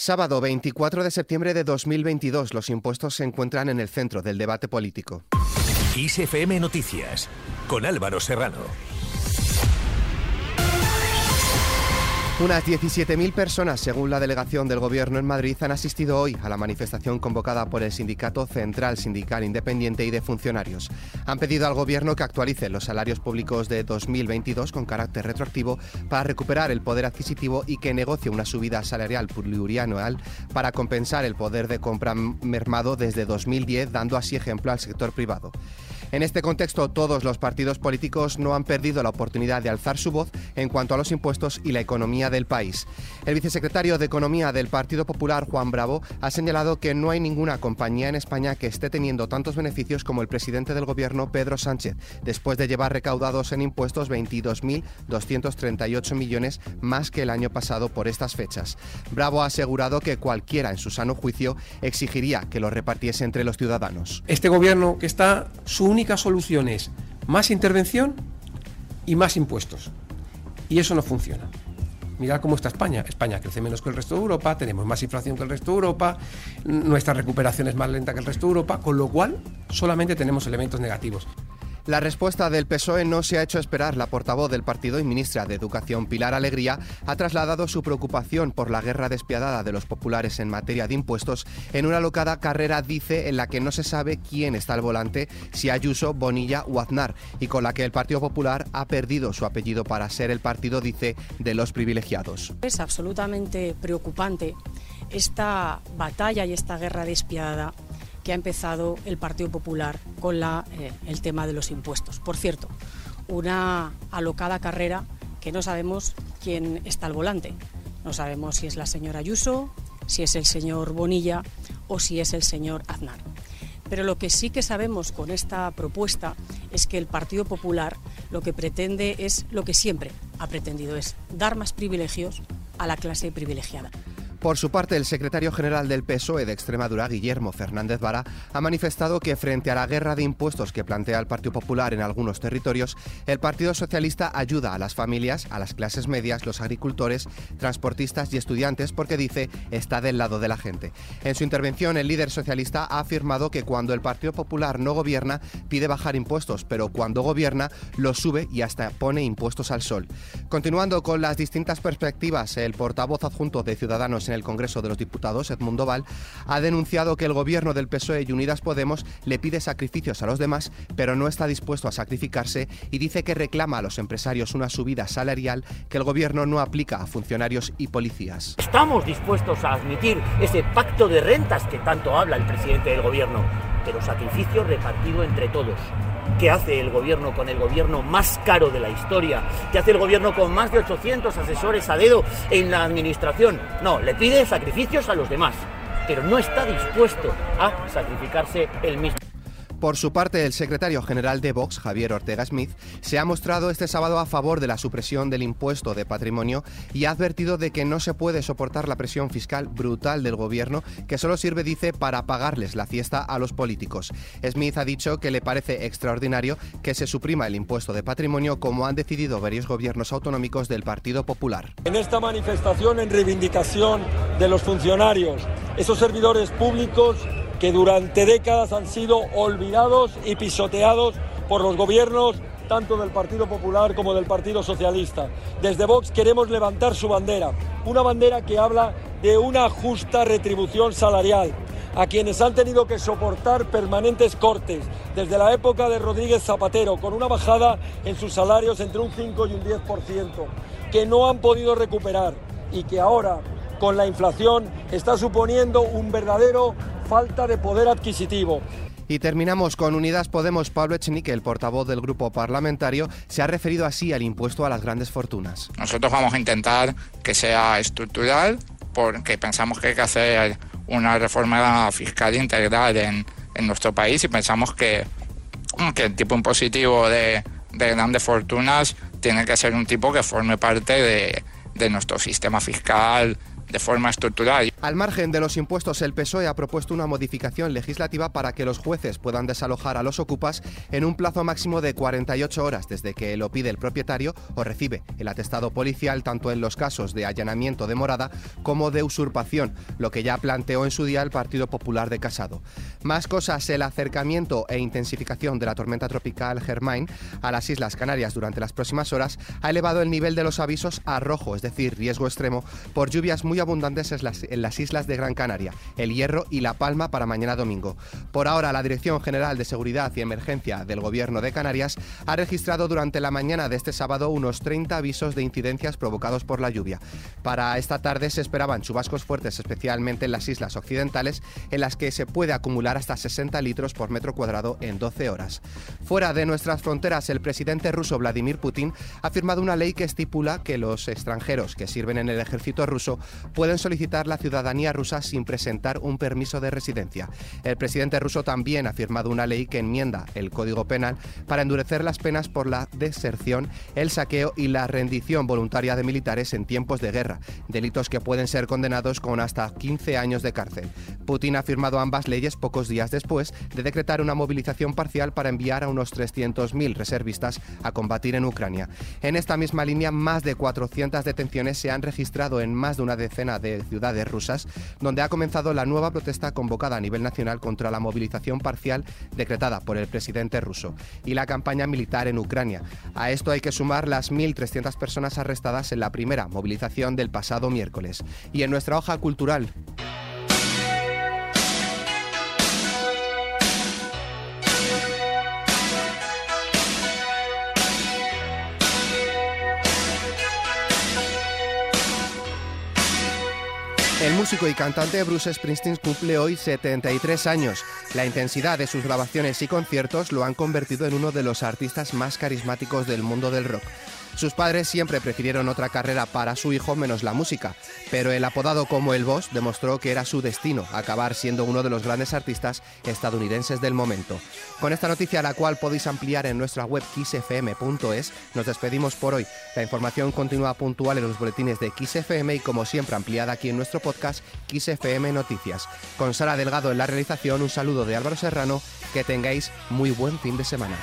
Sábado 24 de septiembre de 2022, los impuestos se encuentran en el centro del debate político. ISFM Noticias, con Álvaro Serrano. Unas 17.000 personas, según la delegación del Gobierno en Madrid, han asistido hoy a la manifestación convocada por el Sindicato Central Sindical Independiente y de Funcionarios. Han pedido al Gobierno que actualice los salarios públicos de 2022 con carácter retroactivo para recuperar el poder adquisitivo y que negocie una subida salarial plurianual para compensar el poder de compra mermado desde 2010, dando así ejemplo al sector privado. En este contexto, todos los partidos políticos no han perdido la oportunidad de alzar su voz en cuanto a los impuestos y la economía del país. El vicesecretario de Economía del Partido Popular, Juan Bravo, ha señalado que no hay ninguna compañía en España que esté teniendo tantos beneficios como el presidente del Gobierno, Pedro Sánchez, después de llevar recaudados en impuestos 22.238 millones más que el año pasado por estas fechas. Bravo ha asegurado que cualquiera en su sano juicio exigiría que lo repartiese entre los ciudadanos. Este gobierno que está su única solución es más intervención y más impuestos. Y eso no funciona. Mirad cómo está España. España crece menos que el resto de Europa, tenemos más inflación que el resto de Europa, nuestra recuperación es más lenta que el resto de Europa, con lo cual solamente tenemos elementos negativos. La respuesta del PSOE no se ha hecho esperar. La portavoz del partido y ministra de Educación, Pilar Alegría, ha trasladado su preocupación por la guerra despiadada de los populares en materia de impuestos en una locada carrera, dice, en la que no se sabe quién está al volante, si Ayuso, Bonilla o Aznar, y con la que el Partido Popular ha perdido su apellido para ser el partido, dice, de los privilegiados. Es absolutamente preocupante esta batalla y esta guerra despiadada que ha empezado el Partido Popular con la, eh, el tema de los impuestos. Por cierto, una alocada carrera que no sabemos quién está al volante. No sabemos si es la señora Ayuso, si es el señor Bonilla o si es el señor Aznar. Pero lo que sí que sabemos con esta propuesta es que el Partido Popular lo que pretende es lo que siempre ha pretendido, es dar más privilegios a la clase privilegiada. Por su parte, el secretario general del PSOE de Extremadura, Guillermo Fernández Vara, ha manifestado que frente a la guerra de impuestos que plantea el Partido Popular en algunos territorios, el Partido Socialista ayuda a las familias, a las clases medias, los agricultores, transportistas y estudiantes porque dice está del lado de la gente. En su intervención, el líder socialista ha afirmado que cuando el Partido Popular no gobierna, pide bajar impuestos, pero cuando gobierna, los sube y hasta pone impuestos al sol. Continuando con las distintas perspectivas, el portavoz adjunto de Ciudadanos en el Congreso de los Diputados, Edmundo Val, ha denunciado que el gobierno del PSOE y Unidas Podemos le pide sacrificios a los demás, pero no está dispuesto a sacrificarse y dice que reclama a los empresarios una subida salarial que el gobierno no aplica a funcionarios y policías. Estamos dispuestos a admitir ese pacto de rentas que tanto habla el presidente del gobierno, pero sacrificio repartido entre todos. ¿Qué hace el gobierno con el gobierno más caro de la historia? ¿Qué hace el gobierno con más de 800 asesores a dedo en la administración? No, le pide sacrificios a los demás, pero no está dispuesto a sacrificarse él mismo. Por su parte, el secretario general de Vox, Javier Ortega Smith, se ha mostrado este sábado a favor de la supresión del impuesto de patrimonio y ha advertido de que no se puede soportar la presión fiscal brutal del gobierno que solo sirve, dice, para pagarles la fiesta a los políticos. Smith ha dicho que le parece extraordinario que se suprima el impuesto de patrimonio como han decidido varios gobiernos autonómicos del Partido Popular. En esta manifestación en reivindicación de los funcionarios, esos servidores públicos que durante décadas han sido olvidados y pisoteados por los gobiernos tanto del Partido Popular como del Partido Socialista. Desde Vox queremos levantar su bandera, una bandera que habla de una justa retribución salarial a quienes han tenido que soportar permanentes cortes desde la época de Rodríguez Zapatero, con una bajada en sus salarios entre un 5 y un 10%, que no han podido recuperar y que ahora, con la inflación, está suponiendo un verdadero falta de poder adquisitivo. Y terminamos con Unidas Podemos. Pablo Echenique, el portavoz del grupo parlamentario, se ha referido así al impuesto a las grandes fortunas. Nosotros vamos a intentar que sea estructural porque pensamos que hay que hacer una reforma fiscal integral en, nuestro país y pensamos que, que el tipo impositivo de, grandes fortunas tiene que ser un tipo que forme parte de, de nuestro sistema fiscal de forma estructural. Al margen de los impuestos, el PSOE ha propuesto una modificación legislativa para que los jueces puedan desalojar a los ocupas en un plazo máximo de 48 horas desde que lo pide el propietario o recibe el atestado policial tanto en los casos de allanamiento de morada como de usurpación, lo que ya planteó en su día el Partido Popular de Casado. Más cosas, el acercamiento e intensificación de la tormenta tropical Germain a las Islas Canarias durante las próximas horas ha elevado el nivel de los avisos a rojo, es decir, riesgo extremo, por lluvias muy abundantes en las islas de Gran Canaria, El Hierro y La Palma para mañana domingo. Por ahora, la Dirección General de Seguridad y Emergencia del Gobierno de Canarias ha registrado durante la mañana de este sábado unos 30 avisos de incidencias provocados por la lluvia. Para esta tarde se esperaban chubascos fuertes, especialmente en las islas occidentales, en las que se puede acumular hasta 60 litros por metro cuadrado en 12 horas. Fuera de nuestras fronteras, el presidente ruso Vladimir Putin ha firmado una ley que estipula que los extranjeros que sirven en el ejército ruso pueden solicitar la ciudadanía rusa sin presentar un permiso de residencia. El presidente ruso también ha firmado una ley que enmienda el Código Penal para endurecer las penas por la deserción, el saqueo y la rendición voluntaria de militares en tiempos de guerra, delitos que pueden ser condenados con hasta 15 años de cárcel. Putin ha firmado ambas leyes pocos días después de decretar una movilización parcial para enviar a unos 300.000 reservistas a combatir en Ucrania. En esta misma línea, más de 400 detenciones se han registrado en más de una decena de ciudades donde ha comenzado la nueva protesta convocada a nivel nacional contra la movilización parcial decretada por el presidente ruso y la campaña militar en Ucrania. A esto hay que sumar las 1.300 personas arrestadas en la primera movilización del pasado miércoles. Y en nuestra hoja cultural, El músico y cantante Bruce Springsteen cumple hoy 73 años. La intensidad de sus grabaciones y conciertos lo han convertido en uno de los artistas más carismáticos del mundo del rock. Sus padres siempre prefirieron otra carrera para su hijo menos la música, pero el apodado como el Boss demostró que era su destino acabar siendo uno de los grandes artistas estadounidenses del momento. Con esta noticia, la cual podéis ampliar en nuestra web xfm.es, nos despedimos por hoy. La información continúa puntual en los boletines de XFM y como siempre ampliada aquí en nuestro podcast XFM Noticias. Con Sara Delgado en la realización, un saludo de Álvaro Serrano, que tengáis muy buen fin de semana.